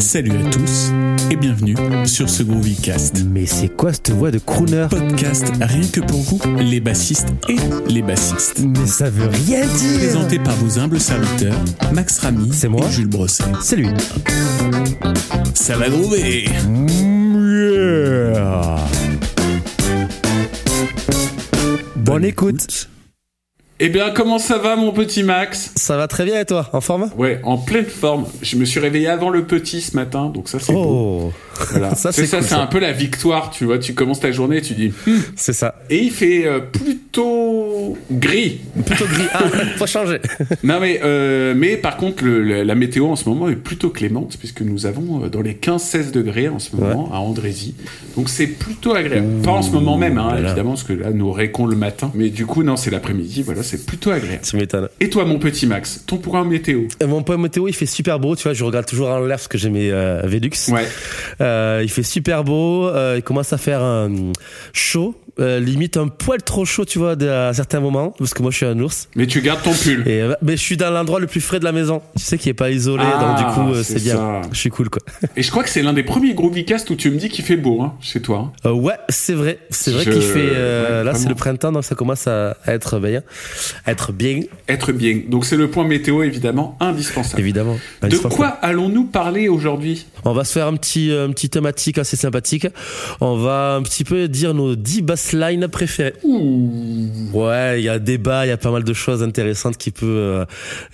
Salut à tous et bienvenue sur ce Groovycast. Mais c'est quoi cette voix de crooner? Podcast rien que pour vous, les bassistes et les bassistes. Mais ça veut rien dire Présenté par vos humbles serviteurs, Max Ramy C'est moi et Jules Brosset. C'est lui. Ça va groover Bonne écoute. Eh bien, comment ça va, mon petit Max Ça va très bien et toi En forme? Ouais, en pleine forme. Je me suis réveillé avant le petit ce matin, donc ça c'est beau. Oh Voilà. ça, c'est cool, un peu la victoire, tu vois. Tu commences ta journée et tu dis. Hmm. C'est ça. Et il fait euh, plutôt gris. Plutôt gris. Ah, faut changer. Non mais euh, mais par contre le- le- la météo en ce moment est plutôt clémente puisque nous avons euh, dans les 15-16 degrés en ce moment à Andrézy. Donc c'est plutôt agréable. Pas en ce moment même hein, voilà. évidemment parce que là nous récons le matin. Mais du coup non c'est l'après-midi. Voilà c'est plutôt agréable. Tu m'étonnes. Et toi mon petit Max, ton point météo Euh, Mon point météo, il fait super beau. Tu vois, je regarde toujours en l'air parce que j'ai mes euh, Velux. Ouais. Euh, il fait super beau. euh, il commence à faire chaud. Euh, limite un poil trop chaud, tu vois, à certains moments. Parce que moi, je suis un ours. Mais tu gardes ton pull. Et, euh, mais je suis dans l'endroit le plus frais de la maison. Tu sais, qui est pas isolé. Ah, donc, du coup, euh, c'est bien. Je suis cool, quoi. Et je crois que c'est l'un des premiers Groovycast où tu me dis qu'il fait beau, hein, chez toi. hein. Ouais, c'est vrai. C'est vrai Je- qu'il fait. ouais, là, c'est le printemps, donc ça commence à, être bien. À être bien, Être bien. Donc c'est le point météo évidemment indispensable. évidemment. De quoi allons-nous parler aujourd'hui? On va se faire un petit, un petit thématique assez sympathique. On va un petit peu dire nos 10 préférées. Ouais, il y a débat, il y a pas mal de choses intéressantes qui peut, euh,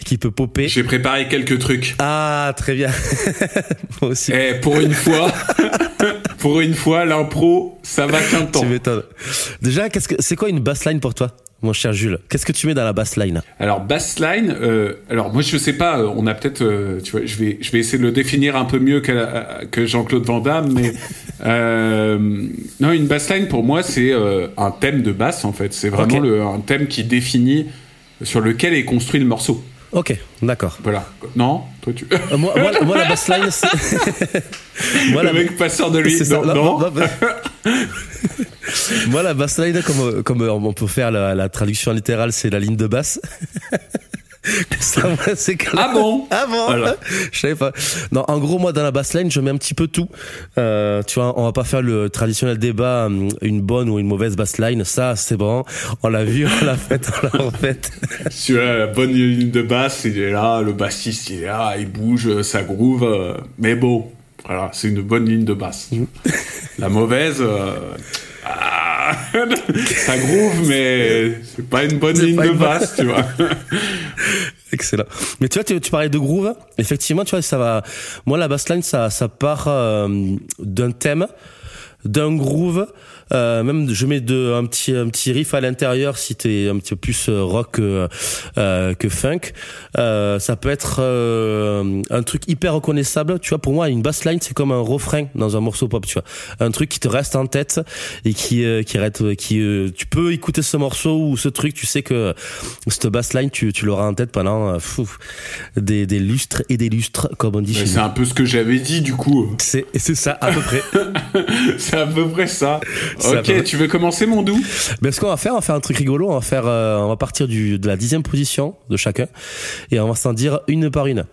qui peut popper. J'ai préparé quelques trucs. Ah, très bien. Moi aussi. Eh, pour une fois, pour une fois, l'impro, ça va qu'un temps. Tu m'étonnes. Déjà, qu'est-ce que, c'est quoi une bassline pour toi, mon cher Jules Qu'est-ce que tu mets dans la bassline Alors bassline, euh, alors moi je sais pas, euh, on a peut-être, euh, tu vois, je vais, je vais essayer de le définir un peu mieux que, la- que Jean-Claude Van Damme, mais euh, non, une bassline pour moi c'est un thème de basse en fait, c'est vraiment le, un thème qui définit sur lequel est construit le morceau. Ok, d'accord. Voilà. Non, toi tu. Euh, moi, moi, moi, la bassline, moi, le la- mec passeur de lui. Non, Non, non. non, non. Moi, la bassline, comme, comme on peut faire la, la traduction littérale, c'est la ligne de basse. C'est clair. Ah bon Ah bon Voilà. Je savais pas. Non, en gros, moi, dans la bassline, je mets un petit peu tout. Euh, tu vois, on va pas faire le traditionnel débat, hum, une bonne ou une mauvaise bassline. Ça, c'est bon. On l'a vu, on l'a fait, on l'a refait. Sur la bonne ligne de basse, il est là, le bassiste il est là, il bouge, ça groove, euh, mais bon, voilà, c'est une bonne ligne de basse. La mauvaise, euh, ah, ça groove, mais c'est pas une bonne ligne de basse, tu vois. Excellent. Mais tu vois, tu, tu parlais de groove. Effectivement, tu vois, ça va. Moi, la bassline, ça, ça part euh, d'un thème, d'un groove. Euh, même, je mets de, un petit, un petit riff à l'intérieur si t'es un petit peu plus euh, rock que, euh, que funk. Euh, ça peut être euh, un truc hyper reconnaissable. Tu vois, pour moi, une bassline, c'est comme un refrain dans un morceau pop. Tu vois, un truc qui te reste en tête et qui, euh, qui arrête, qui, euh, tu peux écouter ce morceau ou ce truc. Tu sais que cette bassline, tu, tu l'auras en tête pendant euh, fou, des, des lustres et des lustres, comme on dit c'est un peu ce que j'avais dit du coup. C'est, c'est ça, à peu près. c'est à peu près ça. Ok, tu veux commencer mon doux? Mais ce qu'on va faire, on va faire un truc rigolo. On va faire, euh, on va partir du, de la dixième position de chacun et on va s'en dire une par une.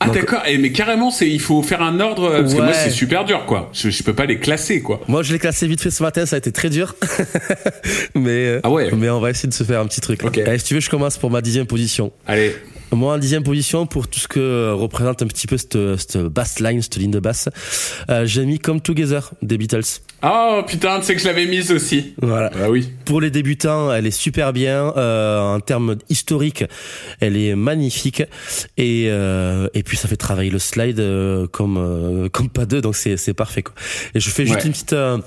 Ah d'accord, Eh, mais carrément, c'est il faut faire un ordre parce que moi c'est super dur quoi. Je, je peux pas les classer quoi. Moi, je l'ai classé vite fait ce matin. Ça a été très dur, mais euh, Ah ouais. mais on va essayer de se faire un petit truc. Ok. Allez, si tu veux, je commence pour ma dixième position. Allez, Moi, en dixième position, pour tout ce que euh, représente un petit peu cette, cette bass line, cette ligne de basse, euh, j'ai mis Come Together des Beatles. Oh putain, tu sais que je l'avais mise aussi. Voilà. Bah oui. Pour les débutants, elle est super bien. Euh, en termes historiques, elle est magnifique. Et euh, et puis ça fait travailler le slide euh, comme euh, comme pas deux, donc c'est c'est parfait quoi. Et je fais juste Ouais. une petite euh,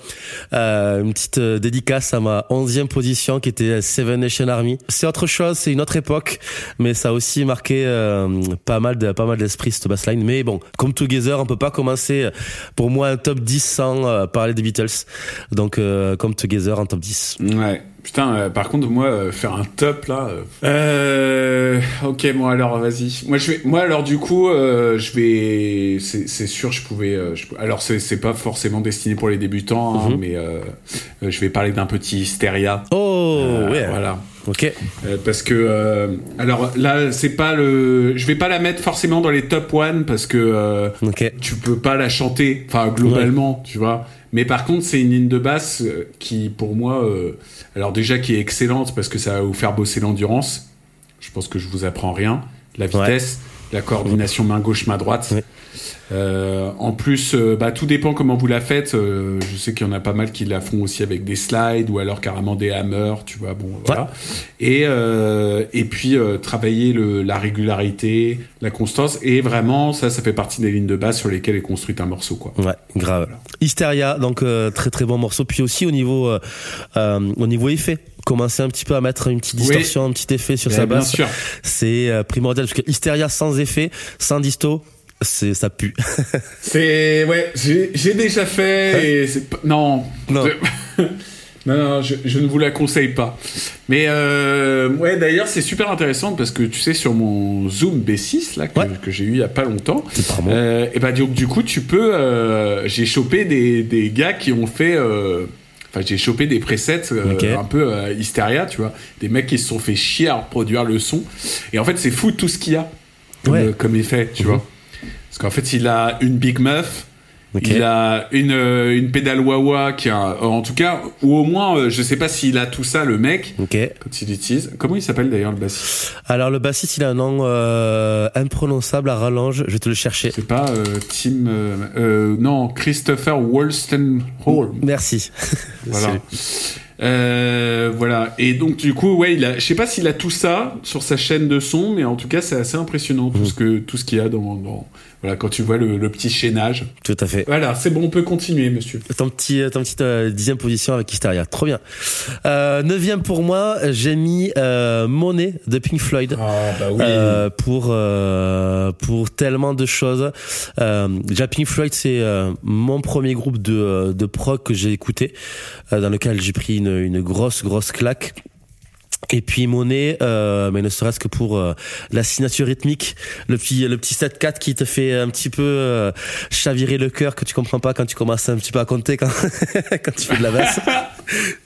euh, une petite dédicace à ma onzième position qui était Seven Nation Army. C'est autre chose, c'est une autre époque, mais ça a aussi marqué euh, pas mal de pas mal d'esprit cette bassline. Mais bon, comme Together, on peut pas commencer pour moi un top 10 sans euh, parler des Beatles. Donc euh, comme Together en top 10. Ouais. Putain, euh, par contre, moi, euh, faire un top là. euh, ok, moi alors, vas-y. Moi, je vais. Moi alors, du coup, je vais. C'est sûr, je pouvais. je- Alors, c'est pas forcément destiné pour les débutants, hein, Mhm. mais je vais parler d'un petit Hysteria. Oh ouais. Voilà. Ok. Parce que alors là c'est pas le je vais pas la mettre forcément dans les top one parce que euh, Ok. tu peux pas la chanter enfin globalement tu vois mais par contre c'est une ligne de basse euh, qui pour moi euh, alors déjà qui est excellente parce que ça va vous faire bosser l'endurance. Je pense que je vous apprends rien. La vitesse la coordination main gauche main droite. Ouais. Euh, en plus, euh, bah, tout dépend comment vous la faites. Euh, je sais qu'il y en a pas mal qui la font aussi avec des slides ou alors carrément des hammers, tu vois. Bon, voilà. Et et puis travailler le, la régularité, la constance et vraiment ça, ça fait partie des lignes de base sur lesquelles est construite un morceau, quoi. Ouais, grave. Hysteria, donc très très bon morceau. Puis aussi au niveau au niveau effet, commencer un petit peu à mettre une petite Oui. distorsion, un petit effet sur Eh sa basse. C'est primordial parce que Hysteria sans effet, sans disto, c'est ça pue. C'est ouais, j'ai déjà fait et c'est non Non. Je- non non, je, je ne vous la conseille pas. Mais euh, ouais, d'ailleurs c'est super intéressant parce que tu sais sur mon Zoom B6 là que, Ouais. que j'ai eu il y a pas longtemps. Euh, et bah donc du coup tu peux, euh, j'ai chopé des des gars qui ont fait. Enfin, j'ai chopé des presets euh, un peu euh, Hysteria, tu vois. Des mecs qui se sont fait chier à reproduire le son. Et en fait, c'est fou tout ce qu'il y a comme, Ouais. euh, comme effet, tu Mhm. vois. Qu'en fait, il a une Big Muff, Ok. il a une, euh, une pédale wah qui a, en tout cas, ou au moins, euh, je sais pas s'il a tout ça, le mec, Ok. quand il utilise. Comment il s'appelle d'ailleurs le bassiste? Alors le bassiste, il a un nom euh, imprononçable à rallonge. Je vais te le chercher. C'est pas euh, Tim. euh, non, Christopher Wolstenholme. Merci. Voilà. Euh, voilà. Et donc du coup, ouais, il a, je sais pas s'il a tout ça sur sa chaîne de son, mais en tout cas, c'est assez impressionnant tout ce que tout ce qu'il y a dans, dans- voilà, quand tu vois le, le petit chaînage. Tout à fait. Voilà, c'est bon, on peut continuer, monsieur. Ton petit, ton petite euh, dixième position avec Hysteria. Trop bien. Euh, neuvième pour moi, j'ai mis euh, Monet de Pink Floyd. Ah bah oui. Euh, pour euh, pour tellement de choses. Euh, déjà Pink Floyd c'est euh, mon premier groupe de euh, de prog que j'ai écouté euh, dans lequel j'ai pris une une grosse grosse claque. Et puis Monet, euh, mais ne serait-ce que pour euh, la signature rythmique, le petit le petit 7-4 qui te fait un petit peu euh, chavirer le cœur que tu comprends pas quand tu commences un petit peu à compter quand quand tu fais de la basse.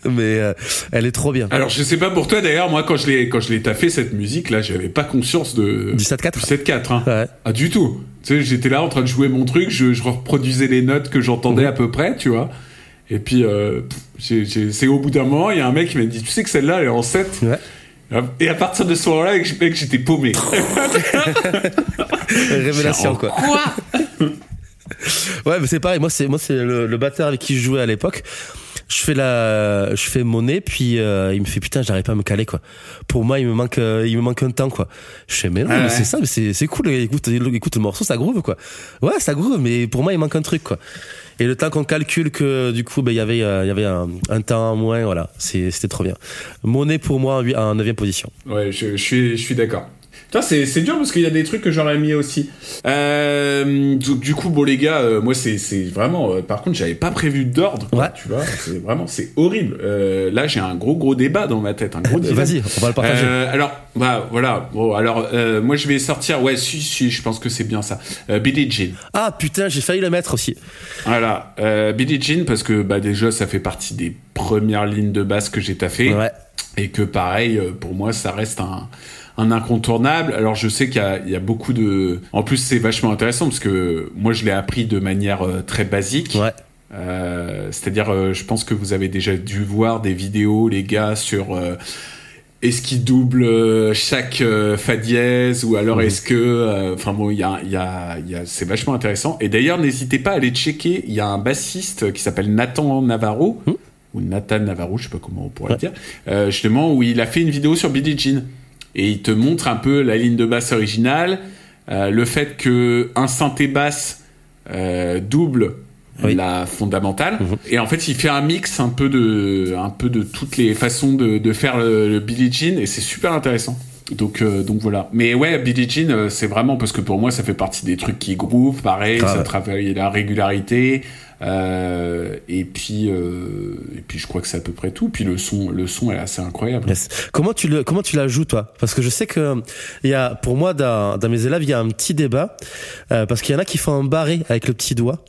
mais euh, elle est trop bien. Alors je sais pas pour toi d'ailleurs, moi quand je l'ai quand je l'ai taffé cette musique là, j'avais pas conscience de Du 7-4 du 7-4 hein. Ouais. Ah du tout. Tu sais, j'étais là en train de jouer mon truc, je, je reproduisais les notes que j'entendais Mhm. à peu près, tu vois. Et puis euh, c'est au bout d'un moment, il y a un mec qui m'a dit "Tu sais que celle-là elle est en 7 Ouais. Et à partir de ce moment-là, j'étais paumé. Révélation quoi. Quoi? Ouais, mais c'est pareil. Moi, c'est moi, c'est le, le batteur avec qui je jouais à l'époque. Je fais la, je fais mon nez, puis euh, il me fait putain, j'arrive pas à me caler quoi. Pour moi, il me manque, euh, il me manque un temps quoi. Je fais mais non, Ah ouais. c'est ça, mais c'est c'est cool. Écoute, écoute le morceau, ça groove quoi. Ouais, ça groove, mais pour moi, il manque un truc quoi. Et le temps qu'on calcule que du coup, ben il y avait, euh, y avait un, temps en moins, voilà. C'était trop bien. Monet pour moi en huit- en neuvième position. Ouais, je suis, je suis d'accord. Putain, c'est, dur parce qu'il y a des trucs que j'aurais mis aussi. Euh, du, du coup, bon les gars, euh, moi c'est, vraiment. euh, par contre, j'avais pas prévu d'ordre. Ouais. Tu vois, c'est vraiment, c'est horrible. Là, j'ai un gros gros débat dans ma tête, un gros. Vas-y, on va le partager. Alors, bah voilà. Bon, alors, moi je vais sortir. Ouais, si, si, je pense que c'est bien ça. Billie Jean. Ah putain, j'ai failli le mettre aussi. Voilà, Billie Jean parce que bah déjà ça fait partie des premières lignes de basse que j'ai taffé Ouais. et que pareil pour moi ça reste un, un incontournable. Alors je sais qu'il y a, il y a beaucoup de, en plus c'est vachement intéressant parce que moi je l'ai appris de manière euh, très basique. Ouais. Euh, C'est-à-dire, euh, je pense que vous avez déjà dû voir des vidéos, les gars, sur euh, est-ce qu'il double chaque fa dièse ou alors Mhm. est-ce que, enfin bon, il y a, il y a, y a, c'est vachement intéressant. Et d'ailleurs, n'hésitez pas à aller checker. Il y a un bassiste qui s'appelle Nathan Navarro. Mhm. Ou Nathan Navarro, je sais pas comment on pourrait Ouais. le dire, justement, où il a fait une vidéo sur Billie Jean. Et il te montre un peu la ligne de basse originale, euh, le fait que un synthé basse euh, double Oui. la fondamentale. Mhm. Et en fait, il fait un mix un peu de, un peu de toutes les façons de, de faire le, le Billie Jean et c'est super intéressant. Donc, euh, donc voilà. Mais ouais, Billie Jean, euh, c'est vraiment parce que pour moi, ça fait partie des trucs qui groove, pareil, Grave. ça travaille la régularité. Euh, et puis, euh, et puis, je crois que c'est à peu près tout. Puis le son, le son est assez incroyable. Yes. Comment tu le comment tu la joues toi? Parce que je sais que il y a pour moi dans, dans mes élèves il y a un petit débat euh, parce qu'il y en a qui font un barré avec le petit doigt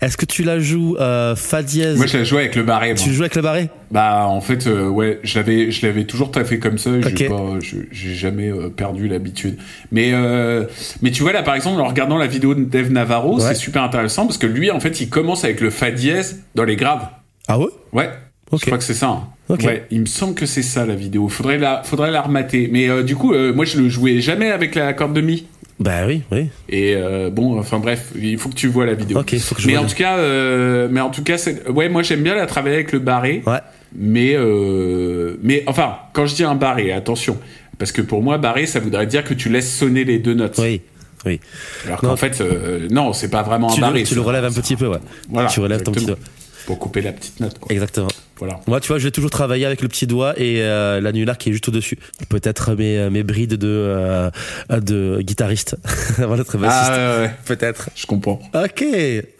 Est-ce que tu la joues euh, fa dièse? Moi, je la joue avec le barré. Moi. Tu joues avec le barré Bah, en fait, euh, ouais, je l'avais, je l'avais toujours fait comme ça. J'ai pas, je- j'ai jamais euh, perdu l'habitude. Mais, euh, mais tu vois là, par exemple, en regardant la vidéo de Dave Navarro, Ouais. c'est super intéressant parce que lui, en fait, il commence avec le fa dièse dans les graves. Ah ouais? Ouais. Je crois que c'est ça. hein. Ouais, il me semble que c'est ça la vidéo. Faudrait la, faudrait la remater. Mais du coup, moi, je le jouais jamais avec la corde de mi. Bah oui, oui. Et euh, bon, enfin bref, il faut que tu vois la vidéo. Ok, faut que je mais vois en tout cas, euh, mais en tout cas, c'est- ouais, moi j'aime bien la travailler avec le barré. Ouais. Mais euh, mais enfin, quand je dis un barré, attention, parce que pour moi, barré, ça voudrait dire que tu laisses sonner les deux notes. Oui. Oui. Alors qu'en fait, euh, non, c'est pas vraiment Tu un le, barré. tu le relèves un petit peu, ouais. Voilà, tu relèves ton petit exactement. doigt. Pour couper la petite note. Quoi. Exactement. Voilà. Moi, tu vois, je vais toujours travailler avec le petit doigt et euh, l'annular qui est juste au-dessus. Peut-être mes, mes brides de, euh, de guitariste bassiste. Ah ouais, ouais, Peut-être. je comprends. Ok.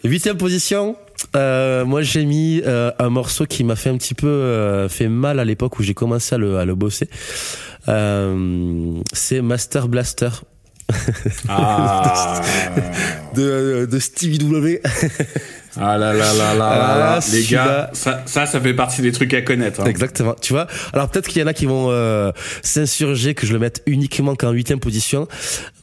Huitième position. Euh, moi, j'ai mis euh, un morceau qui m'a fait un petit peu euh, fait mal à l'époque où j'ai commencé à le, à le bosser. Euh, c'est Master Blaster Ah, de, de Stevie W. ah là là là là là, Ah, là. les celui-là. gars, ça, ça, ça fait partie des trucs à connaître. hein. Exactement. Tu vois. Alors peut-être qu'il y en a qui vont euh, s'insurger que je le mette uniquement qu'en huitième position,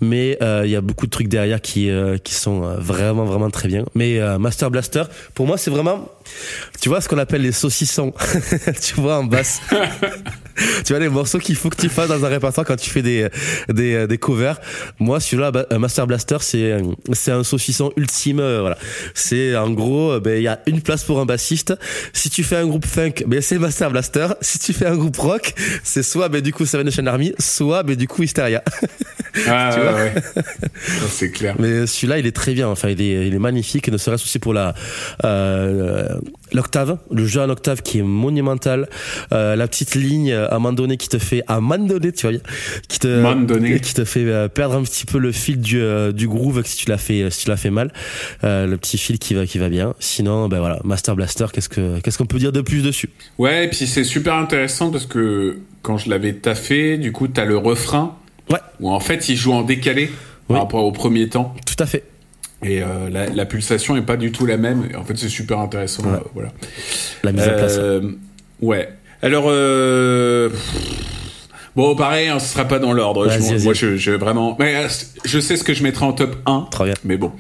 mais euh, il y a beaucoup de trucs derrière qui euh, qui sont vraiment vraiment très bien. Mais Master Blaster, pour moi, c'est vraiment, tu vois, ce qu'on appelle les saucissons. tu vois en basse. tu vois les morceaux qu'il faut que tu fasses dans un répertoire quand tu fais des des, des covers. Moi, celui-là, bah, euh, Master Blaster, c'est euh, c'est un saucisson ultime. euh, voilà. C'est en gros, euh, ben il y a une place pour un bassiste. Si tu fais un groupe funk, ben c'est Master Blaster. Si tu fais un groupe rock, c'est soit ben du coup Seven Nation Army, soit ben du coup Hysteria. Ah, Tu ouais, vois ouais. C'est clair. Mais celui-là, il est très bien. Enfin, il est, il est magnifique. Ne serait-ce aussi pour la euh, l'octave, le jeu en octave qui est monumental. Euh, la petite ligne à un moment donné qui te fait à un moment donné, tu vois, qui te donné. qui te fait euh, perdre un petit peu le fil du euh, du groove si tu l'as fait si tu l'as fait mal. Euh, le petit fil qui va qui va bien. Sinon, ben voilà, Master Blaster. Qu'est-ce que qu'est-ce qu'on peut dire de plus dessus? Ouais, et puis c'est super intéressant parce que quand je l'avais taffé, du coup, t'as le refrain Ouais, où en fait il joue en décalé Oui. par rapport au premier temps. tout à fait. Et euh, la, la pulsation est pas du tout la même. En fait, c'est super intéressant. Ouais. euh, voilà. La mise en place. Euh, ouais. Alors, euh, bon, pareil, hein, ce sera pas dans l'ordre. Je-. Moi, je, je vraiment, mais je sais ce que je mettrai en top 1. Très bien. Mais bon.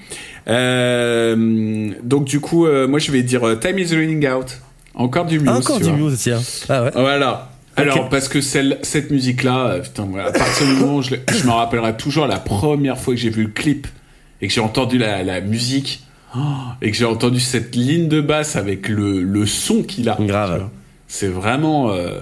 Euh, donc du coup, euh, moi, je vais dire Time is running out. Encore du Muse. Encore du vois. Muse, tiens. Ah ouais. Voilà. Alors, parce que celle, cette musique-là, putain, à partir du moment où je, je me rappellerai toujours la première fois que j'ai vu le clip et que j'ai entendu la, la musique oh, et que j'ai entendu cette ligne de basse avec le, le son qu'il a. Grave. C'est vraiment. euh,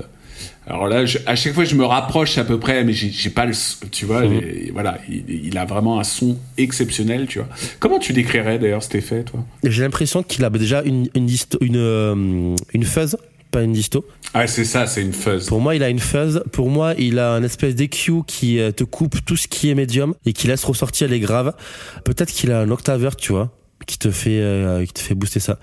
alors là, je- à chaque fois, je me rapproche à peu près, mais j'ai pas le. Tu vois, Mhm. les- voilà, il, il a vraiment un son exceptionnel, tu vois. Comment tu décrirais d'ailleurs cet effet, toi? J'ai l'impression qu'il a déjà une une une euh, une fuzz, pas une disto. Ah, c'est ça, c'est une fuzz. Pour moi, il a une fuzz. Pour moi, il a un espèce d'EQ qui euh, te coupe tout ce qui est médium et qui laisse ressortir les graves. Peut-être qu'il a un octaveur, tu vois, qui te fait euh, qui te fait booster ça.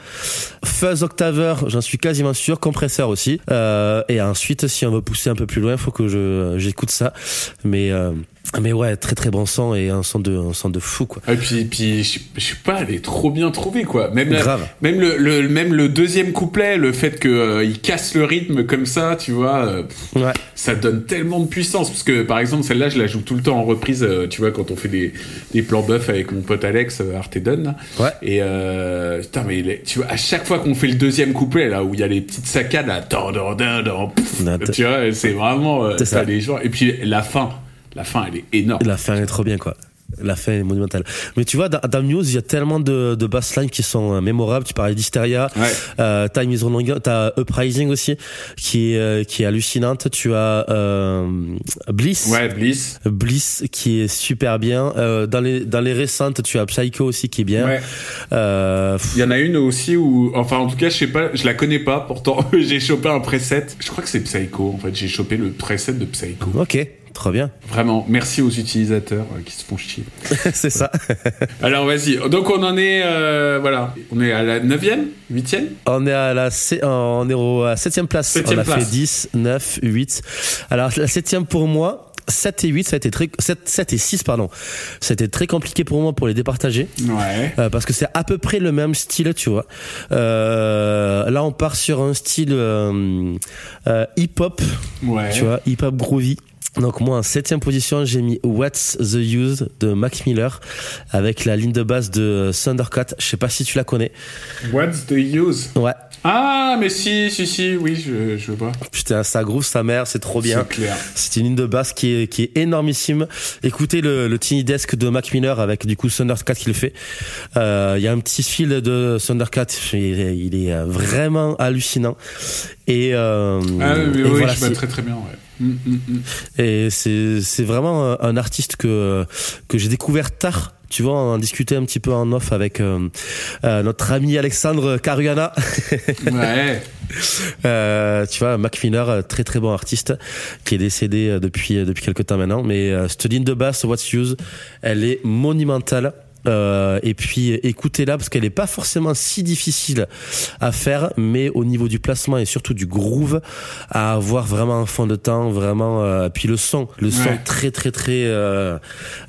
Fuzz octaveur, j'en suis quasiment sûr. Compresseur aussi. Euh, et ensuite, si on veut pousser un peu plus loin, faut que je j'écoute ça. Mais euh, mais ouais, très très bon son et un son de un son de fou quoi. Et puis, puis je je sais pas, elle est trop bien trouvée, quoi. Même, la- Grave. même, le, le- même le deuxième couplet, le fait que euh, il casse le rythme comme ça, tu vois, euh, Ouais. ça donne tellement de puissance. Parce que, par exemple, celle-là, je la joue tout le temps en reprise, euh, tu vois, quand on fait des, des plans buff avec mon pote Alex Artedon. Ouais. Et, euh, putain, mais tu vois, à chaque fois qu'on fait le deuxième couplet, là, où il y a les petites saccades, là, dan, dan, dan, dan, pff, tu vois, c'est vraiment, ça. les gens. Et puis, la fin, la fin, elle est énorme. La fin est trop bien, quoi. La fin est monumentale. Mais tu vois, dans, dans Muse, il y a tellement de, de basslines qui sont euh, mémorables. Tu parlais d'Hysteria, Ouais. euh, Time is Out, t'as Uprising aussi, qui est, euh, qui est hallucinante. Tu as euh, Bliss. Ouais, Bliss. Bliss qui est super bien. Euh, dans les dans les récentes, tu as Psycho aussi qui est bien. Ouais. Euh, Il y en a une aussi où, enfin en tout cas, je sais pas, je la connais pas. Pourtant, j'ai chopé un preset. Je crois que c'est Psycho. En fait, j'ai chopé le preset de Psycho. ok, trop bien. Vraiment, merci aux utilisateurs euh, qui se font chier. C'est ça. Alors vas-y. Donc on en est, euh, voilà, on est à la 9e, 8e. On est à la sé- on est au- à septième place. Septième on a place. fait 10, 9, 8. Alors la septième pour moi, 7 et 8, ça a été très 7, 7 et 6 pardon. Ça a été très compliqué pour moi pour les départager. Ouais. Euh, parce que c'est à peu près le même style, tu vois. Euh, là, on part sur un style euh, euh, hip-hop, Ouais. tu vois, hip-hop groovy. Donc moi, en septième position, j'ai mis What's the Use de Mac Miller avec la ligne de base de Thundercat. Je sais pas si tu la connais. What's the use? Ouais. Ah, mais si, si, si, oui, je, je vois. Putain, ça groove sa mère, c'est trop bien. C'est clair. C'est une ligne de basse qui est, qui est énormissime. Écoutez le, le Tiny Desk de Mac Miller avec du coup Thundercat qui le fait. Euh, Il y a un petit fil de Thundercat, il est, il est euh, vraiment hallucinant. Et, euh, Ah, oui, et oui, voilà, je vois très très bien, ouais. Et c'est c'est vraiment un- un artiste que que j'ai découvert tard. Tu vois, on en discutait un petit peu en off avec euh, euh, notre ami Alexandre Caruana. Ouais. Euh, tu vois, Mac Miller, euh, très très bon artiste, qui est décédé euh, depuis euh, depuis quelques temps maintenant. Mais euh, cette ligne de basse, What's Use, elle est monumentale. Euh, et puis écoutez-la parce qu'elle est pas forcément si difficile à faire, mais au niveau du placement et surtout du groove, à avoir vraiment un fond de temps, vraiment. Euh, puis le son, le son Ouais. très très très euh,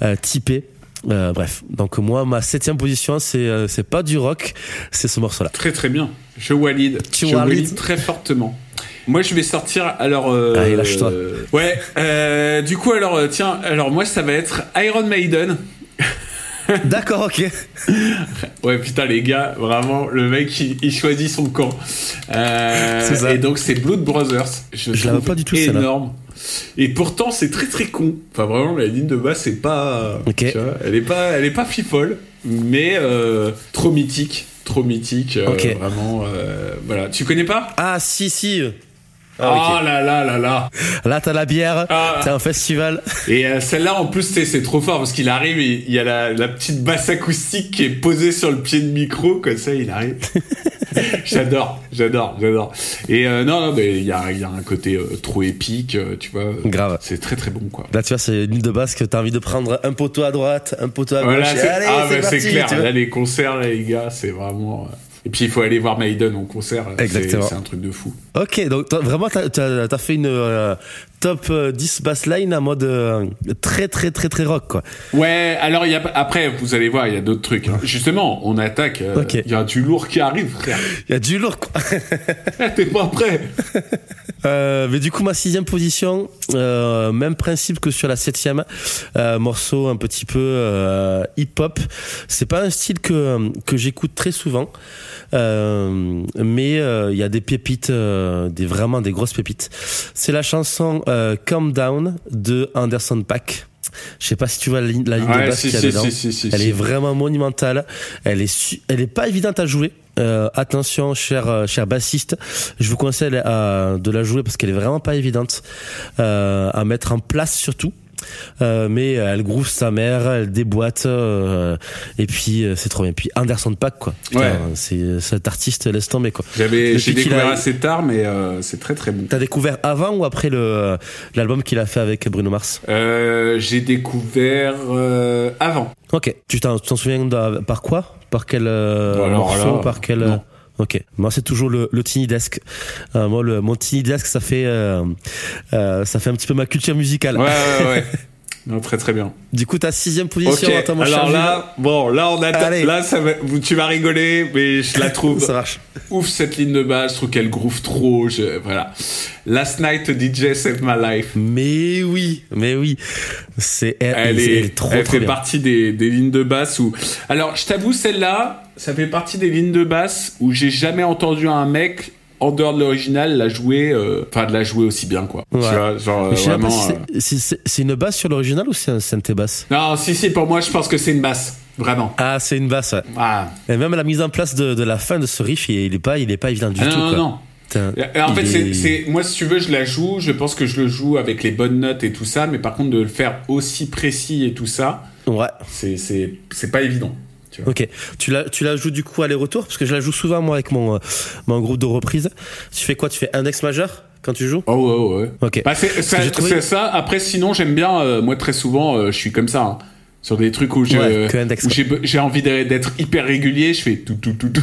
euh, typé. Euh, bref, donc moi ma septième position c'est euh, c'est pas du rock, c'est ce morceau-là. Très très bien. Je valide. Tu je valide très fortement. Moi, je vais sortir. Alors. Euh, Allez, lâche-toi. euh, ouais. euh, du coup, alors tiens. Alors moi, ça va être Iron Maiden. D'accord, ok. Ouais, putain, les gars, vraiment, le mec, il, il choisit son camp. Euh, C'est ça. Et donc, c'est Blood Brothers. Je, Je la vois trouve pas du tout, celle-là. énorme. Et pourtant, c'est très très con. Enfin, vraiment, la ligne de basse, c'est pas. Ok. tu vois, elle est pas, elle est pas fifole, mais euh, trop mythique, trop mythique. euh, Ok. Vraiment, euh, voilà. Tu connais pas? Ah si si. Ah ok. là là là là. Là t'as la bière, Ah. t'as un festival. Et euh, celle-là, en plus, c'est trop fort parce qu'il arrive, il y a la, la petite basse acoustique qui est posée sur le pied de micro, comme ça, il arrive. j'adore, j'adore, j'adore. Et euh, non, non, mais il y a, y a un côté euh, trop épique, euh, tu vois. Grave. C'est très très bon, quoi. Là tu vois c'est une ligne de basse que t'as envie de prendre un poteau à droite, un poteau à gauche. Voilà, c'est allez, ah, bah, clair. Là, les concerts, là, les gars, c'est vraiment. Et puis, il faut aller voir Maiden en concert. Exactement. C'est un truc de fou. Ok, donc vraiment t'as as, fait une euh, top euh, 10 bassline en mode euh, très très très très rock quoi. Ouais, alors y a après vous allez voir, il y a d'autres trucs. hein. Justement, on attaque. euh, Il y a du lourd qui arrive, frère. Il y a du lourd quoi. T'es pas prêt Euh, mais du coup, ma sixième position, euh, même principe que sur la septième, euh, morceau un petit peu euh, hip-hop. C'est pas un style que que j'écoute très souvent, euh, mais euh, il y a des pépites, euh, des vraiment des grosses pépites. C'est la chanson euh, Calm Down de Anderson Paak. Je sais pas si tu vois la, ligne- la ligne de basse si, qu'il y a si, dedans. si, Elle est vraiment monumentale. Elle est, elle est pas évidente à jouer. Euh, attention, cher, euh, cher bassiste, je vous conseille à, de la jouer parce qu'elle est vraiment pas évidente euh, à mettre en place surtout. Euh, mais elle groove sa mère, elle déboîte euh, et puis euh, c'est trop bien. Puis Anderson Pack quoi. Putain, Ouais. c'est cet artiste laisse tomber quoi. J'avais, j'ai découvert a- assez tard, mais euh, c'est très très bon. T'as découvert avant ou après le l'album qu'il a fait avec Bruno Mars? Euh, j'ai découvert euh, avant. Ok. Tu t'en tu t'en souviens de- par quoi? Par quel euh, morceau? Par quel non. Ok. Moi, c'est toujours le, le Tiny Desk. Euh, moi, le, mon Tiny Desk, ça fait, euh, euh, ça fait un petit peu ma culture musicale. Ouais, ouais, ouais. Non, très très bien. Du coup, ta sixième position. cher Alors Jules. là, bon, là on attend. Allez. Là, ça va, tu vas rigoler, mais je la trouve ouf cette ligne de base. Je trouve qu'elle groove trop. Je, voilà. Last night DJ saved my life. Mais oui, mais oui. C'est, elle, Elle est, elle est trop, elle trop fait bien. partie des, des lignes de basse où. Alors, je t'avoue, celle-là, ça fait partie des lignes de basse où j'ai jamais entendu un mec en dehors de l'original la jouer, euh, enfin de la jouer aussi bien quoi. Ouais. Tu vois, genre Je sais même pas vraiment. si c'est- si une basse sur l'original ou c'est un synthé basse? Non, si si, pour moi, je pense que c'est une basse, vraiment. Ah, c'est une basse. Ouais. Ah, Et même la mise en place de, de la fin de ce riff, il, est pas, il est pas évident du Ah, tout. non, quoi. non, non. Putain, Et En fait, c'est, est- c'est- moi, si tu veux, je la joue. Je pense que je le joue avec les bonnes notes et tout ça, mais par contre, de le faire aussi précis et tout ça, Ouais. c'est pas évident. Tu vois. Ok. Tu la, tu la joues du coup aller-retour? Parce que je la joue souvent moi avec mon, euh, mon groupe de reprise. Tu fais quoi? Tu fais index majeur quand tu joues? Oh ouais, ouais. Ok. Bah, c'est, ça, trouvé-. Après, sinon, j'aime bien. euh, moi, très souvent, euh, je suis comme ça. hein. sur des trucs où, Ouais, j'ai, envie d'être d'être hyper régulier, je fais tout, tout, tout, tout.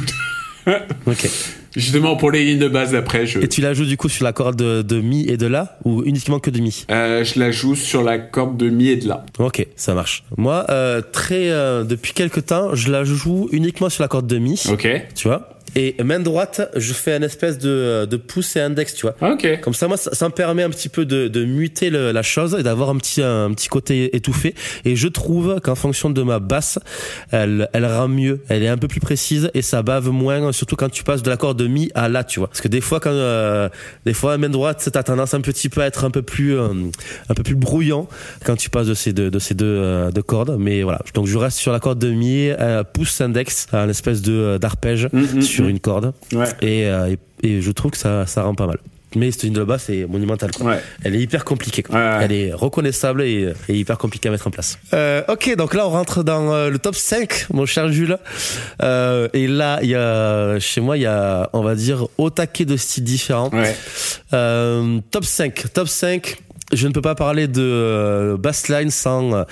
Ok. Justement, pour les lignes de basse d'après, je... Et tu la joues du coup sur la corde de, de mi et de la ou uniquement que de mi? Euh, je la joue sur la corde de mi et de la. Ok, ça marche. Moi, euh, très euh, depuis quelques temps, je la joue uniquement sur la corde de mi. Ok. Tu vois? Et main droite, je fais un espèce de, de pouce et index, tu vois. Ok. Comme ça, moi, ça, ça me permet un petit peu de, de muter le- la chose et d'avoir un petit, un petit côté étouffé. Et je trouve qu'en fonction de ma basse, elle, elle rend mieux. Elle est un peu plus précise et ça bave moins, surtout quand tu passes de l'accord de mi à la, tu vois. Parce que des fois, quand, euh, des fois, main droite, t'as tendance un petit peu à être un peu plus, euh, un peu plus brouillant quand tu passes de ces deux, de ces deux, euh, deux cordes. Mais voilà. Donc, je reste sur la corde de mi, euh, pouce index, un espèce de, d'arpège Mhm, sur mhm. une corde. Ouais. Et, euh, et, et je trouve que ça, ça rend pas mal. Mais cette ligne de basse est monumentale. Quoi. Ouais. Elle est hyper compliquée. Quoi. Ouais, ouais. Elle est reconnaissable et, et hyper compliquée à mettre en place. Euh, ok, donc là on rentre dans euh, le top 5, mon cher Jules. Euh, et là, il y a chez moi, il y a, on va dire, au taquet de styles différents. Top 5. Top 5. Je ne peux pas parler de euh, bassline sans euh,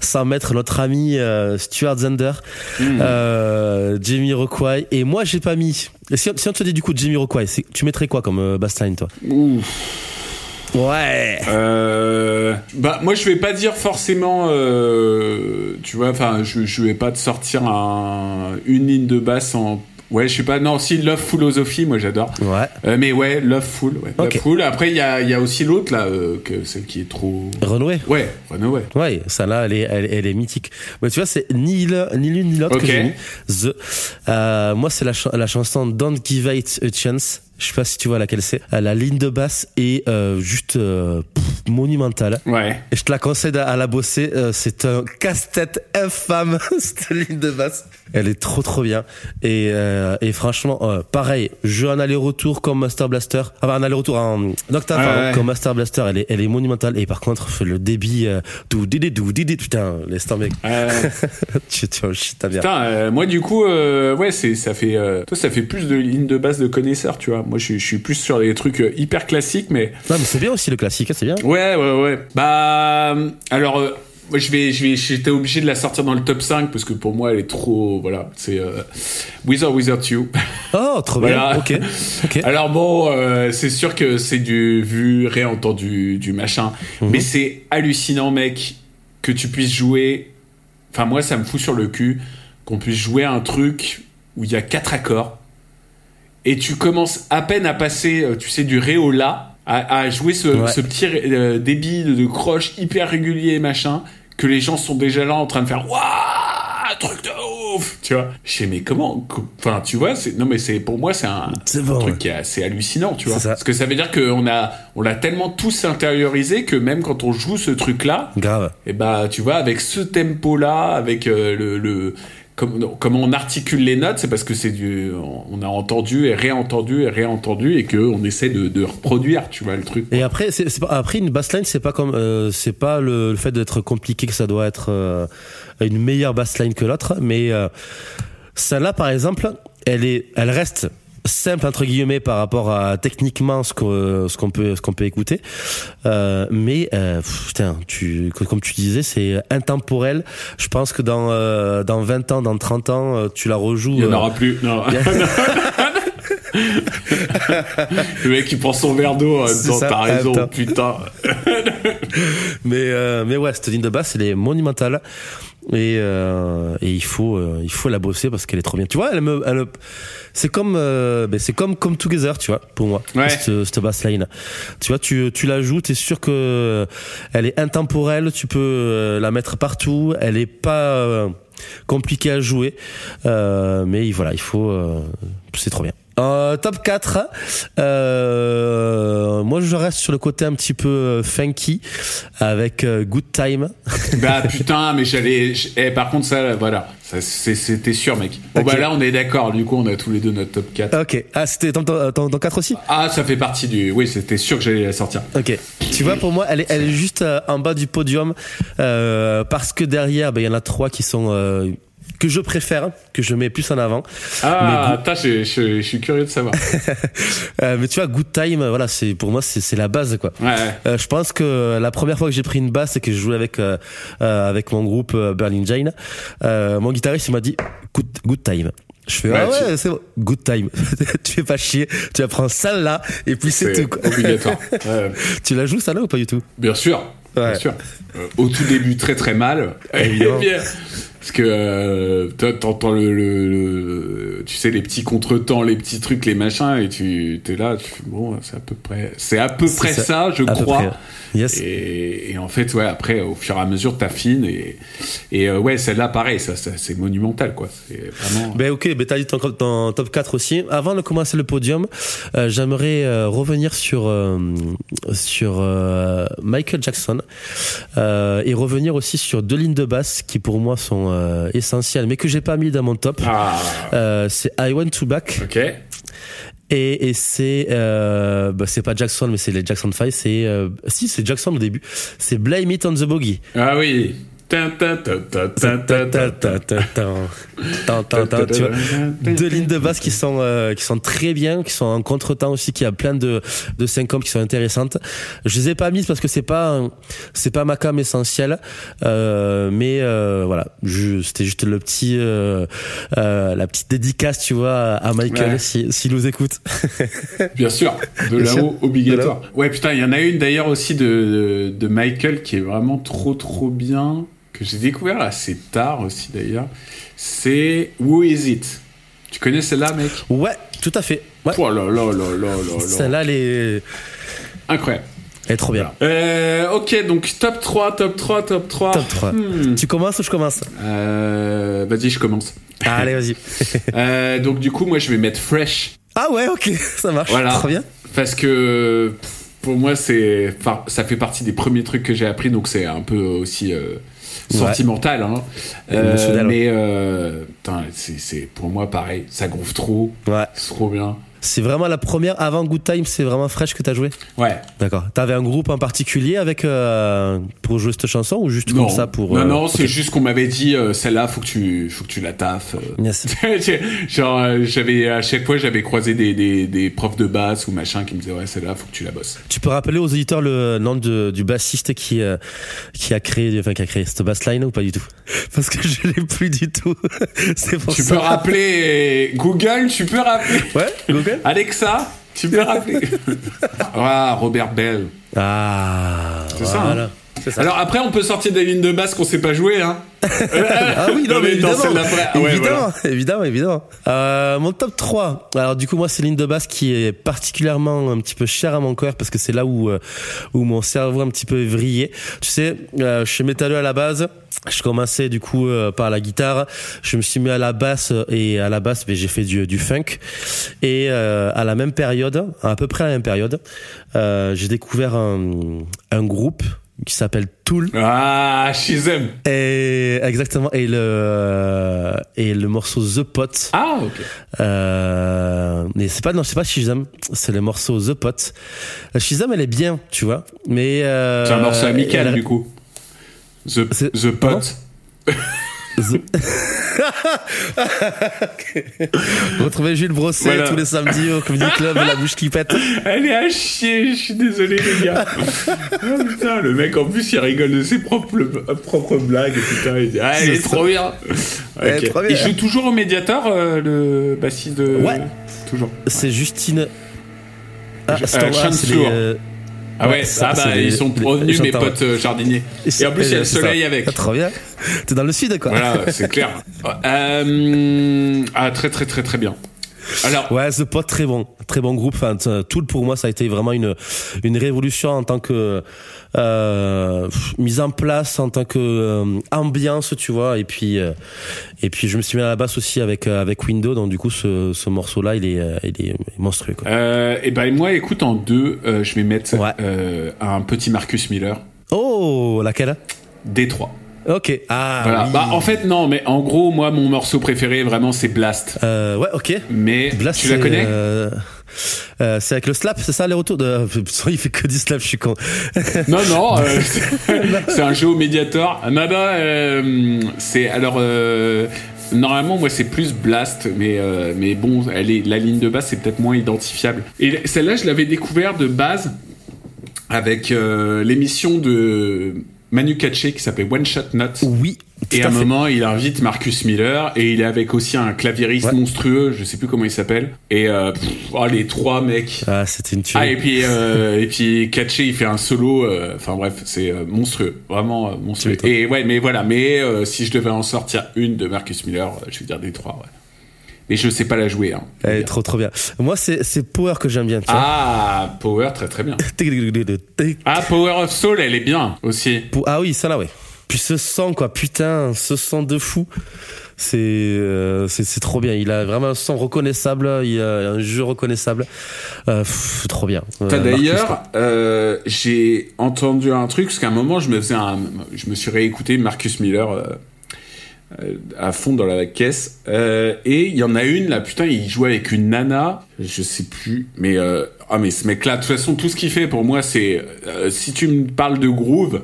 sans mettre notre ami euh, Stuart Zender, Hmm. euh, Jamie Rockway. Et moi, j'ai pas mis. Et si, on- si on te dit du coup Jamie Rockway, tu mettrais quoi comme bassline toi? Ouf. Ouais. Euh, bah moi je vais pas dire forcément euh, tu vois enfin je, je vais pas te sortir un, une ligne de basse en ouais je sais pas non si Love Philosophy moi j'adore Ouais. Euh, mais ouais Love Full ouais, Ok. Love Full après il y a, il y a aussi l'autre là euh, que celle qui est trop Renoué. ouais Runaway Ouais, ça là, elle est, elle, elle est mythique. Mais tu vois, c'est ni l'un- ni l'une ni l'autre Ok. que j'ai mis. The. Euh, moi, c'est la, la chanson Don't Give It a Chance. Je sais pas si tu vois laquelle c'est. Euh, La ligne de basse est euh, juste euh, pff, monumentale. ouais Et je te la conseille à la bosser. euh, c'est un casse-tête infâme cette ligne de basse. Elle est trop trop bien. Et, euh, et franchement, euh, pareil, jeu en aller-retour comme Master Blaster. Ah bah, en aller-retour en Octave Ouais, pardon, ouais. comme Master Blaster. Elle est, elle est monumentale. Et par contre, le débit, euh, dou didi dou didi, putain, laisse tomber. Euh, tu tu shit, t'as bien. putain euh, moi du coup euh, ouais c'est ça fait euh, toi ça fait plus de lignes de basse de connaisseurs tu vois moi je, suis- je suis plus sur les trucs euh, hyper classiques mais Non, mais c'est bien aussi le classique, hein, c'est bien. Ouais, ouais, ouais. Bah, euh, alors, euh, moi, je vais, je vais, j'étais obligé de la sortir dans le top 5 parce que pour moi, elle est trop, voilà, c'est euh, Wither Without You. Oh, trop Voilà. bien. Ok. Ok. Alors bon, euh, c'est sûr que c'est du vu, réentendu, du machin, Mhm. mais c'est hallucinant, mec, que tu puisses jouer. Enfin, moi, ça me fout sur le cul qu'on puisse jouer à un truc où il y a quatre accords et tu commences à peine à passer, euh, tu sais, du ré au la, à, à jouer ce, Ouais. ce petit euh, débit de, de croche hyper régulier, machin, que les gens sont déjà là en train de faire waouh, truc de ouf, tu vois? Je sais mais comment, co- enfin, tu vois, c'est non mais c'est pour moi c'est un, truc ouais. qui est assez hallucinant, tu vois. C'est ça. Parce que ça veut dire qu'on a, on l'a tellement tous intériorisé que même quand on joue ce truc-là, Grave. et bah tu vois avec ce tempo là avec euh, le, le comme, comment on articule les notes c'est parce que c'est du on a entendu et réentendu et réentendu et que on essaie de, de reproduire tu vois le truc Et après, c'est, après une bassline, c'est pas comme, euh, c'est pas le, le fait d'être compliqué que ça doit être euh, une meilleure bassline que l'autre, mais euh, celle-là, par exemple, elle est, elle reste simple entre guillemets par rapport à techniquement ce qu'on ce qu'on peut ce qu'on peut écouter. Euh, mais euh, putain tu comme tu disais c'est intemporel. Je pense que dans euh, dans 20 ans dans 30 ans euh, tu la rejoues il y en euh, aura plus. Non. Le mec il prend son verre d'eau en même temps, t'as raison putain. Mais euh, mais ouais cette ligne de basse elle est monumentale et, euh, et il faut euh, il faut la bosser parce qu'elle est trop bien. Tu vois elle me, elle me- c'est comme euh, ben, c'est comme comme Together tu vois pour moi Ouais. cette, cette basse line tu vois tu tu la joues t'es sûr que elle est intemporelle tu peux euh, la mettre partout elle est pas euh, compliquée à jouer. Euh, mais voilà il faut euh, c'est trop bien euh, top 4 euh, moi je reste sur le côté un petit peu euh, funky avec euh, Good Time. Bah putain mais j'allais eh, par contre ça voilà. Ça, c'était sûr mec. Bon bah là on est d'accord. Du coup on a tous les deux notre top 4 ok. Ah c'était dans, dans, dans, dans 4 aussi? Ah ça fait partie du oui c'était sûr que j'allais la sortir. Ok. Tu vois, pour moi, elle est, elle est juste euh, en bas du podium euh, parce que derrière, ben, il y en a trois qui sont euh, que je préfère, que je mets plus en avant. Ah, attends, je, je, je suis curieux de savoir. Euh, mais tu vois, Good Time, euh, voilà, c'est pour moi, c'est c'est la base, quoi. Ouais, ouais. Euh, je pense que la première fois que j'ai pris une basse et que je jouais avec euh, avec mon groupe Berlin Jane, mon guitariste il m'a dit good, good time. Je fais, Ouais, ah tu- ouais, c'est bon. Good time. tu fais pas chier. Tu vas prendre celle-là, et puis c'est tout, quoi. obligatoire. Tu la joues, ça là, ou pas du tout? Bien sûr, bien sûr. Au tout début, très très mal. Évidemment. Parce que euh, toi, t'entends le, le, le- tu sais, les petits contretemps, les petits trucs, les machins, et tu t'es là, tu fais, bon, c'est à peu près, c'est à peu près ça. ça, je crois. près. Yes. Et, et en fait, ouais, après, au fur et à mesure, t'affines et, et euh, ouais, celle-là, pareil, ça, ça, c'est monumental, quoi. Vraiment. Ben ok, ben t'as dit ton, ton top 4 aussi. Avant de commencer le podium, euh, j'aimerais euh, revenir sur sur Michael Jackson et revenir aussi sur deux lignes de basse qui pour moi sont essentielles, mais que j'ai pas mis dans mon top. Ah, c'est I Want to Back ok. Et, et c'est euh, bah, c'est pas Jackson mais c'est les Jackson 5 c'est euh, si c'est Jackson au début c'est Blame It on the Boogie Ah oui. Deux lignes de basse qui sont euh, qui sont très bien, qui sont en contretemps aussi, qui a plein de de syncopes qui sont intéressantes. Je les ai pas mises parce que c'est pas c'est pas ma cam essentielle, euh, mais euh, voilà, c'était juste le petit euh, euh, la petite dédicace, tu vois, à Michael Ouais. si s'il nous écoute. Bien sûr, de là-haut obligatoire. Ouais, putain, il y en a une d'ailleurs aussi de, de Michael qui est vraiment trop trop bien, que j'ai découvert assez tard aussi d'ailleurs. C'est Who Is It? Tu connais celle-là, mec? Ouais, tout à fait. Ouais. Oh là là là là là là. Celle-là, elle est, Incroyable. elle est trop bien. Euh, ok, donc top 3, top 3, top 3. Top 3. Hmm. Tu commences ou je commence? Euh, Vas-y, je commence. Allez, vas-y. Euh, donc du coup, moi, je vais mettre Fresh. Ah ouais, ok, ça marche. Voilà. Trop bien. Parce que pour moi, c'est, ça fait partie des premiers trucs que j'ai appris, donc c'est un peu aussi sentimental. Hein. Euh, mais euh, c'est, c'est pour moi pareil, ça groove trop, Ouais. c'est trop bien. C'est vraiment la première avant Good Time, c'est vraiment fraîche que t'as joué Ouais. D'accord. T'avais un groupe en particulier avec euh, pour jouer cette chanson ou juste Non, comme ça pour non, euh, non, c'est ok. juste qu'on m'avait dit euh, celle-là, faut que tu, faut que tu la taffes. euh. Yes. Genre, euh, j'avais à chaque fois, j'avais croisé des, des, des profs de basse ou machin qui me disaient ouais, celle-là, faut que tu la bosses. Tu peux rappeler aux auditeurs le nom de, du bassiste qui euh, qui a créé enfin qui a créé cette bassline ou pas du tout? Parce que je l'ai plus du tout. c'est pour Tu ça. peux rappeler Google, tu peux rappeler Ouais, Google. Alexa, tu peux rappeler. ah, Robert Bell. Ah. C'est ça, voilà. C'est ça. Alors après, on peut sortir des lignes de basse qu'on sait pas jouer, hein. Ah oui, non, Non, mais évidemment. Ah ouais, évidemment, évidemment, évidemment. Euh, mon top 3. Alors du coup, moi, c'est ligne de basse qui est particulièrement un petit peu chère à mon cœur parce que c'est là où euh, où mon cerveau un petit peu vrillé. Tu sais, euh, je suis métalleux à la base. Je commençais du coup euh, par la guitare. Je me suis mis à la basse et à la basse, j'ai fait du, du funk. Et euh, à la même période, à peu près à la même période, euh, j'ai découvert un, un groupe qui s'appelle Tool. Ah, Shizem. Et exactement et le et le morceau The Pot. Ah, ok. Euh, mais c'est pas non c'est pas Shizam, c'est le morceau The Pot. La Shizam elle est bien, tu vois, mais euh, C'est un morceau amical, elle- du coup. The, the Pot. The- Retrouvez Jules Brosset Voilà. tous les samedis au Comedy Club, la bouche qui pète. Elle est à chier, je suis désolé, les gars. oh, putain, le mec, en plus, il rigole de ses propres, propres blagues. Putain, il dit, ah, elle est trop bien. Elle est Ok. trop bien. Il joue toujours au médiateur, euh, le bassiste de. Ouais. Toujours. C'est Justine. Ah, c'est euh, ah, ouais, ça, bah, les- ils sont revenus, mes potes euh, jardiniers. Et Et en plus, il y a le ça. soleil avec. Ah, trop bien. T'es dans le sud, quoi. Voilà, c'est clair. Euh, ah, très, très, très, très bien. Alors, Ouais, The Pot, très bon, très bon groupe. Enfin, Tool pour moi, ça a été vraiment une une révolution en tant que euh, mise en place, en tant que euh, ambiance, tu vois. Et puis euh, et puis je me suis mis à la basse aussi avec avec Windows. Donc du coup, ce ce morceau-là, il est il est monstrueux. Quoi. et ben moi, écoute, en deux, je vais mettre Ouais. un petit Marcus Miller, Oh, laquelle? D3. Ok. Ah. Voilà. oui. Bah, en fait, non, mais en gros, moi, mon morceau préféré, vraiment, c'est Blast. Euh, ouais, ok. Mais Blast, tu la connais euh, euh, c'est avec le slap, c'est ça les retours de. Il fait que du slap, je suis con. Non, non, euh, c'est- un jeu au Mediator. Ah, Non, non, euh, c'est alors. Normalement, moi, c'est plus Blast, mais mais bon, elle est la ligne de base, c'est peut-être moins identifiable. Et celle-là, je l'avais découvert de base avec l'émission de Manu Katché qui s'appelait One Shot Note. Oui, Et à un fait. moment, il invite Marcus Miller et il est avec aussi un claviériste Ouais. monstrueux, je sais plus comment il s'appelle. Et euh, pff, oh, les trois mecs. Ah, c'était une Ah tuerie. et puis euh, et puis Katché il fait un solo. euh, Enfin bref, c'est euh, monstrueux, vraiment monstrueux. Et ouais, mais voilà. Mais si je devais en sortir une de Marcus Miller, je vais dire des trois. Ouais. Mais je sais pas la jouer. Hein, Elle est dire. trop trop bien. Moi, c'est Power que j'aime bien. Tu vois. Ah, Power, très très bien. Ah, Power of Soul, elle est bien aussi. Ah oui, ça là, oui. Puis ce son, quoi, putain, ce son de fou. C'est euh, c'est trop bien. Il a vraiment un son reconnaissable. Il a un jeu reconnaissable. Euh, pff, trop bien. Euh, d'ailleurs, euh, j'ai entendu un truc, parce qu'à un moment, je me faisais un, je me suis réécouté Marcus Miller euh, à fond dans la caisse, euh, et il y en a une là, putain, il jouait avec une nana, je sais plus, mais euh, ah mais ce mec-là, de toute façon, tout ce qu'il fait pour moi, c'est euh, si tu me parles de groove,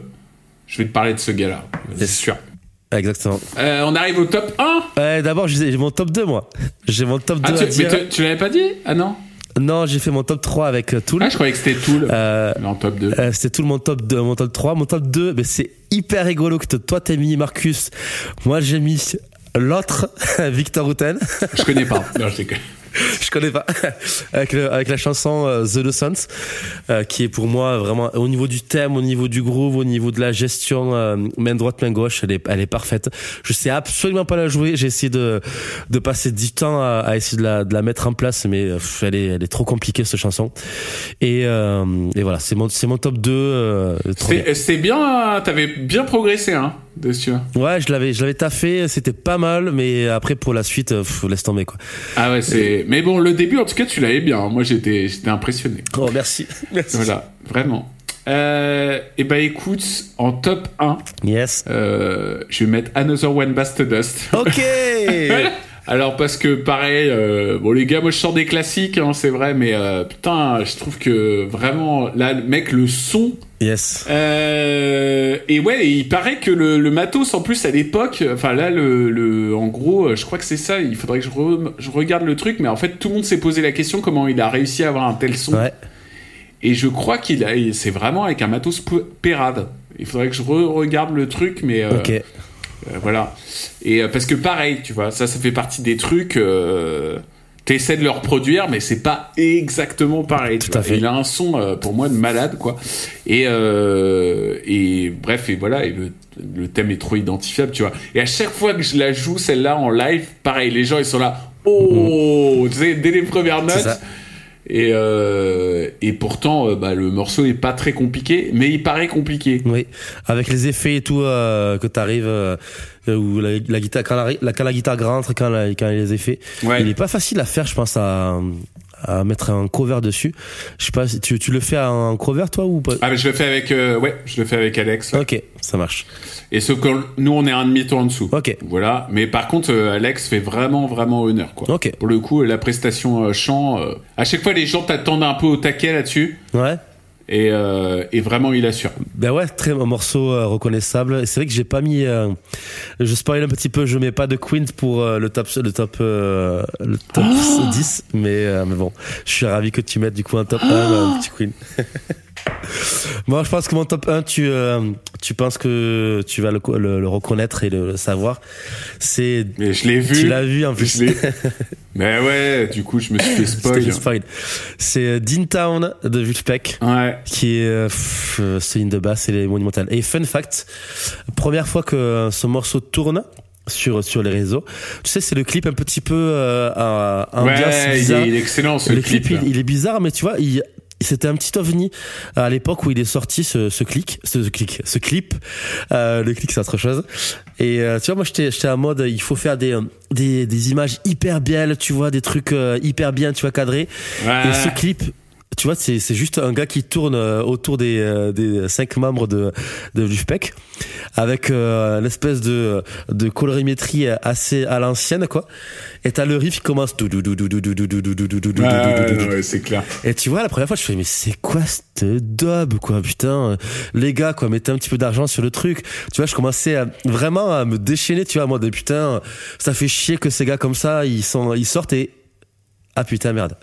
je vais te parler de ce gars-là, c'est sûr. Exactement. Euh, on arrive au top 1 Euh, D'abord, j'ai mon top 2, moi. J'ai mon top 2 Ah, à tu, mais dire. tu, tu l'avais pas dit? Ah non? Non, j'ai fait mon top 3 avec euh, Tool. Ah, je croyais que c'était Tool. Euh, Mais en top 2. Euh, c'était tout mon top 2, mon top 3. Mon top 2, mais c'est hyper rigolo que toi t'as mis Marcus. Moi j'ai mis l'autre, Victor Houten. Je connais pas. Non, je déconne. Je connais pas. avec, le- avec la chanson euh, The Lessons, euh, qui est pour moi vraiment au niveau du thème, au niveau du groove, au niveau de la gestion euh, main droite, main gauche, elle est, elle est parfaite. Je sais absolument pas la jouer. J'ai essayé de, de passer du temps à, à essayer de la, de la mettre en place, mais pff, elle est, elle est trop compliquée cette chanson. Et, euh, et voilà, c'est mon, c'est mon top 2. Euh, trop bien. Bien, t'avais bien progressé, hein, dessus. Ouais, je l'avais, je l'avais taffé, c'était pas mal, mais après pour la suite, euh, pff, laisse tomber quoi. Ah ouais, c'est. Mais bon, le début, en tout cas, tu l'avais bien. Moi, j'étais, j'étais impressionné. Oh merci, merci. Voilà, vraiment. Euh, et bah écoute, en top 1, Yes. euh, je vais mettre Another One Bast Dust. Ok. Alors parce que pareil, euh, bon les gars, moi je sors des classiques, hein, c'est vrai, mais euh, putain, je trouve que vraiment, là, mec, le son, yes. Euh, et ouais, il paraît que le, le matos en plus à l'époque, enfin là, le, le, en gros, je crois que c'est ça. Il faudrait que je, re- je regarde le truc, mais en fait, tout le monde s'est posé la question comment il a réussi à avoir un tel son. Ouais. Et je crois qu'il a, c'est vraiment avec un matos pérade. Il faudrait que je re- regarde le truc, mais Ok. Euh, voilà. Et euh, parce que pareil, tu vois, ça, ça fait partie des trucs. Euh, T'essaies de le reproduire, mais c'est pas exactement pareil. Tout à fait. Il a un son euh, pour moi de malade, quoi. Et euh, et bref, et voilà, et le, le thème est trop identifiable, tu vois. Et à chaque fois que je la joue celle-là en live, pareil, les gens ils sont là, oh, tu sais, dès les premières notes. Et euh, et pourtant, euh, bah, le morceau est pas très compliqué, mais il paraît compliqué. Oui. Avec les effets et tout euh, que t'arrives, euh, où la, la guitare, quand la, la- quand la guitare rentre, quand, la, quand les effets, Ouais. il est pas facile à faire, je pense, à, à mettre un cover dessus. Je sais pas, si tu, tu le fais en cover toi ou pas? Ah mais je le fais avec, euh, ouais, je le fais avec Alex. là. Ok, ça marche. Et ce que nous on est un demi tour en dessous. Ok. Voilà. Mais par contre, euh, Alex fait vraiment vraiment honneur quoi. Ok. Pour le coup, la prestation euh, chant, euh, à chaque fois les gens t'attendent un peu au taquet là-dessus. Ouais. Et, euh, et vraiment il assure. Ben ouais, très un morceau euh, reconnaissable. C'est vrai que j'ai pas mis. euh, je spoil un petit peu. Je mets pas de Queen pour euh, le top, le top, euh, le top 10, mais euh, mais bon, je suis ravi que tu mettes du coup un top 1, un petit Queen. Moi, je pense que mon top 1, tu euh, tu penses que tu vas le, co- le, le reconnaître et le, le savoir. C'est Mais je l'ai vu. tu l'as vu en plus. Mais ouais, du coup je me suis fait spoil. spoil. C'est euh, Dean Town de Vulfpeck. Ouais. qui est euh, c'est une de basse et les monumentales. Et fun fact, première fois que ce morceau tourne sur sur les réseaux, tu sais c'est le clip un petit peu euh, Ouais, il est, il est excellent ce le clip. clip, il, il est bizarre mais tu vois il c'était un petit ovni à l'époque où il est sorti ce, ce clic, ce, ce clic, ce clip. Euh, le clic c'est autre chose. Et euh, tu vois moi j'étais j'étais en mode il faut faire des des, des images hyper belles, tu vois des trucs euh, hyper bien, tu vois cadrés. Ouais. Et ce clip, tu vois, c'est, c'est juste un gars qui tourne autour des, des cinq membres de, de l'UFPEC avec euh, l'espèce de, de colorimétrie assez à l'ancienne, quoi. Et t'as le riff qui commence. Ouais, c'est clair. Et tu vois, la première fois, je fais, mais c'est quoi cette dobe, quoi, putain. Les gars, quoi, mettez un petit peu d'argent sur le truc. Tu vois, je commençais à, vraiment à me déchaîner, tu vois, moi, de putain, ça fait chier que ces gars comme ça, ils, sont, ils sortent et. Ah putain, merde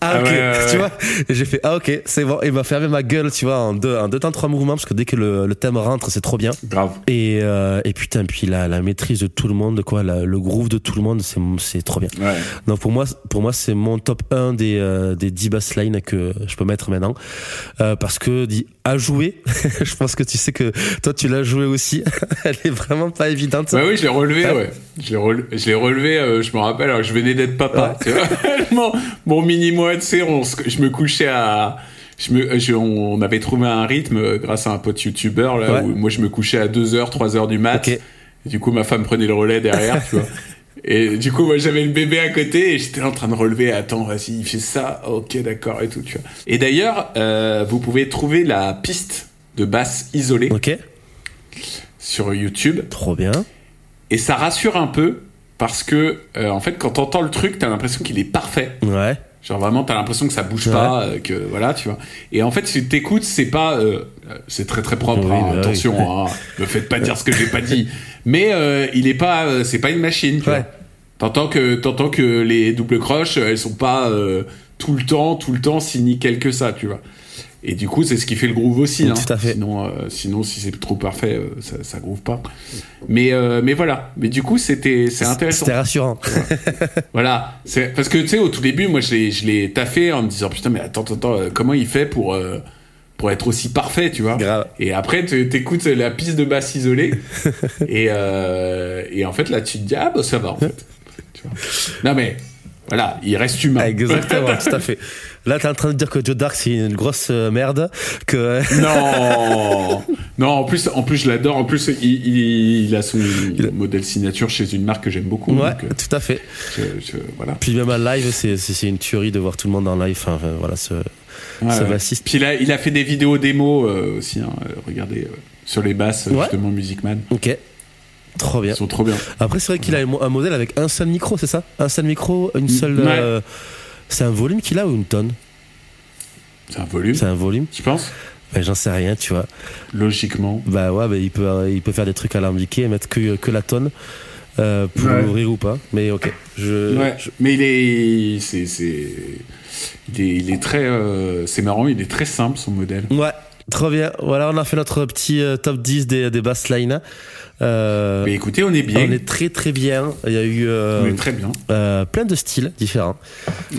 ah, Ah ok, ouais, ouais, tu vois. Et j'ai fait, ah, ok, c'est bon. Il m'a fermé ma gueule, tu vois, en deux, en deux temps, trois mouvements, parce que dès que le, le thème rentre, c'est trop bien. Grave. Et, euh, et putain, puis la, la maîtrise de tout le monde, quoi, la- le groove de tout le monde, c'est, c'est trop bien. Ouais. Non, pour moi, pour moi, c'est mon top 1 des, euh, des 10 basslines que je peux mettre maintenant. Euh, parce que, dit, à jouer, je pense que tu sais que toi, tu l'as joué aussi. Elle est vraiment pas évidente. Ouais, oui, je l'ai relevé, Ouais. ouais. Je l'ai relevé, je l'ai relevé euh, je me rappelle, je venais d'être papa. tu vois. mon, mon mini-moi, tu sais, on je me couchais à... Je me, je- on, on avait trouvé un rythme euh, grâce à un pote youtubeur, là, Ouais. où moi je me couchais à 2h, 3h du mat. Et du coup, ma femme prenait le relais derrière, tu vois. Et du coup, moi, j'avais le bébé à côté et j'étais en train de relever. Attends, vas-y, il fait ça. Ok, d'accord et tout, tu vois. Et d'ailleurs, euh, vous pouvez trouver la piste de basse isolée Ok. sur YouTube. Trop bien. Et ça rassure un peu parce que, euh, en fait, quand t'entends le truc, t'as l'impression qu'il est parfait. Ouais. Genre vraiment, t'as l'impression que ça bouge Ouais. pas, euh, que voilà, tu vois. Et en fait, si t'écoutes, c'est pas, euh, euh, c'est très très propre. Oui, hein, bah oui. attention, hein, me faites pas dire ce que j'ai pas dit. Mais euh, il est pas, euh, c'est pas une machine. Tu Ouais. T'entends que t'entends que les doubles croches, elles sont pas euh, tout le temps, tout le temps si nickel que ça, tu vois. Et du coup, c'est ce qui fait le groove aussi. Tout hein. à fait. Sinon, euh, sinon, si c'est trop parfait, euh, ça, ça groove pas. Mais euh, mais voilà. Mais du coup, c'était c'est intéressant. C'était rassurant. Voilà, parce que tu sais au tout début, moi je l'ai je l'ai taffé en me disant putain mais attends attends, attends comment il fait pour pour être aussi parfait, tu vois? Grave. Et après tu t'écoutes la piste de basse isolée et et en fait là tu te dis ah bah ça va en fait. Tu vois? Non mais voilà, il reste humain. Exactement, tout à fait. Là, t'es en train de dire que Joe Dark, c'est une grosse euh, merde. Que. Non, non. En plus, en plus, je l'adore. En plus, il, il, il a son modèle signature chez une marque que j'aime beaucoup. Ouais, donc, euh, tout à fait. je- je- voilà. Puis même en live, c'est, une tuerie de voir tout le monde en live. Enfin, voilà, ce, Ouais, ce ouais. Puis là, il a fait des vidéos démo euh, aussi. hein, euh, regardez euh, sur les basses, Ouais. justement, Music Man. Ok. Trop bien. Ils sont trop bien. Après, c'est vrai qu'il a un mo- un modèle avec un seul micro, c'est ça? Un seul micro, une seule. Ouais. euh, c'est un volume qu'il a ou une tonne? C'est un volume, C'est un volume je pense. ben, J'en sais rien, tu vois. Logiquement. Bah ouais, bah, il, peut, euh, il peut faire des trucs alambiqués et mettre que, que la tonne euh, pour Ouais. ouvrir ou pas. Mais ok. Je, ouais. je- Mais il est, c'est, c'est, il est, il est très, euh, c'est marrant. Il est très simple son modèle. Ouais, trop bien. Voilà, on a fait notre petit euh, top 10 des, des basslines. Euh, Mais écoutez, on est bien. on est très très bien. Il y a eu euh, très bien. euh, plein de styles différents.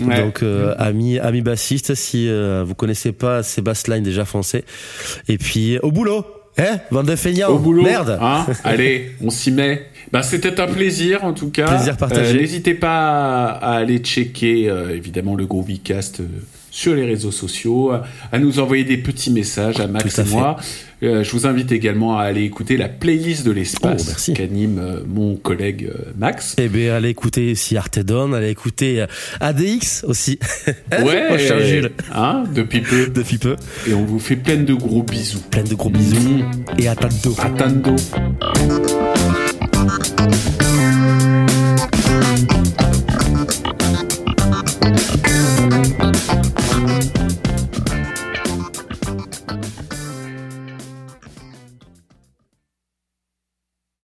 Ouais. Donc, euh, amis, amis bassistes, si vous connaissez pas ces basslines, déjà foncez. Et puis, au boulot Hein Bande de feignants Au boulot. Merde Hein Allez, on s'y met. Bah, c'était un plaisir en tout cas. Plaisir partagé. N'hésitez pas à, aller checker évidemment le Groovicast euh, sur les réseaux sociaux, à, nous envoyer des petits messages à Max à et moi. Euh, je vous invite également à aller écouter la playlist de Oh, l'espace merci. qu'anime euh, mon collègue euh, Max. Eh bien, allez écouter si Artedon, allez écouter ADX aussi. Ouais, cher Jules. hein, depuis peu. Depuis peu. Et on vous fait plein de gros bisous. Plein de gros bisous. Mmh. Et à tantôt. À tantôt.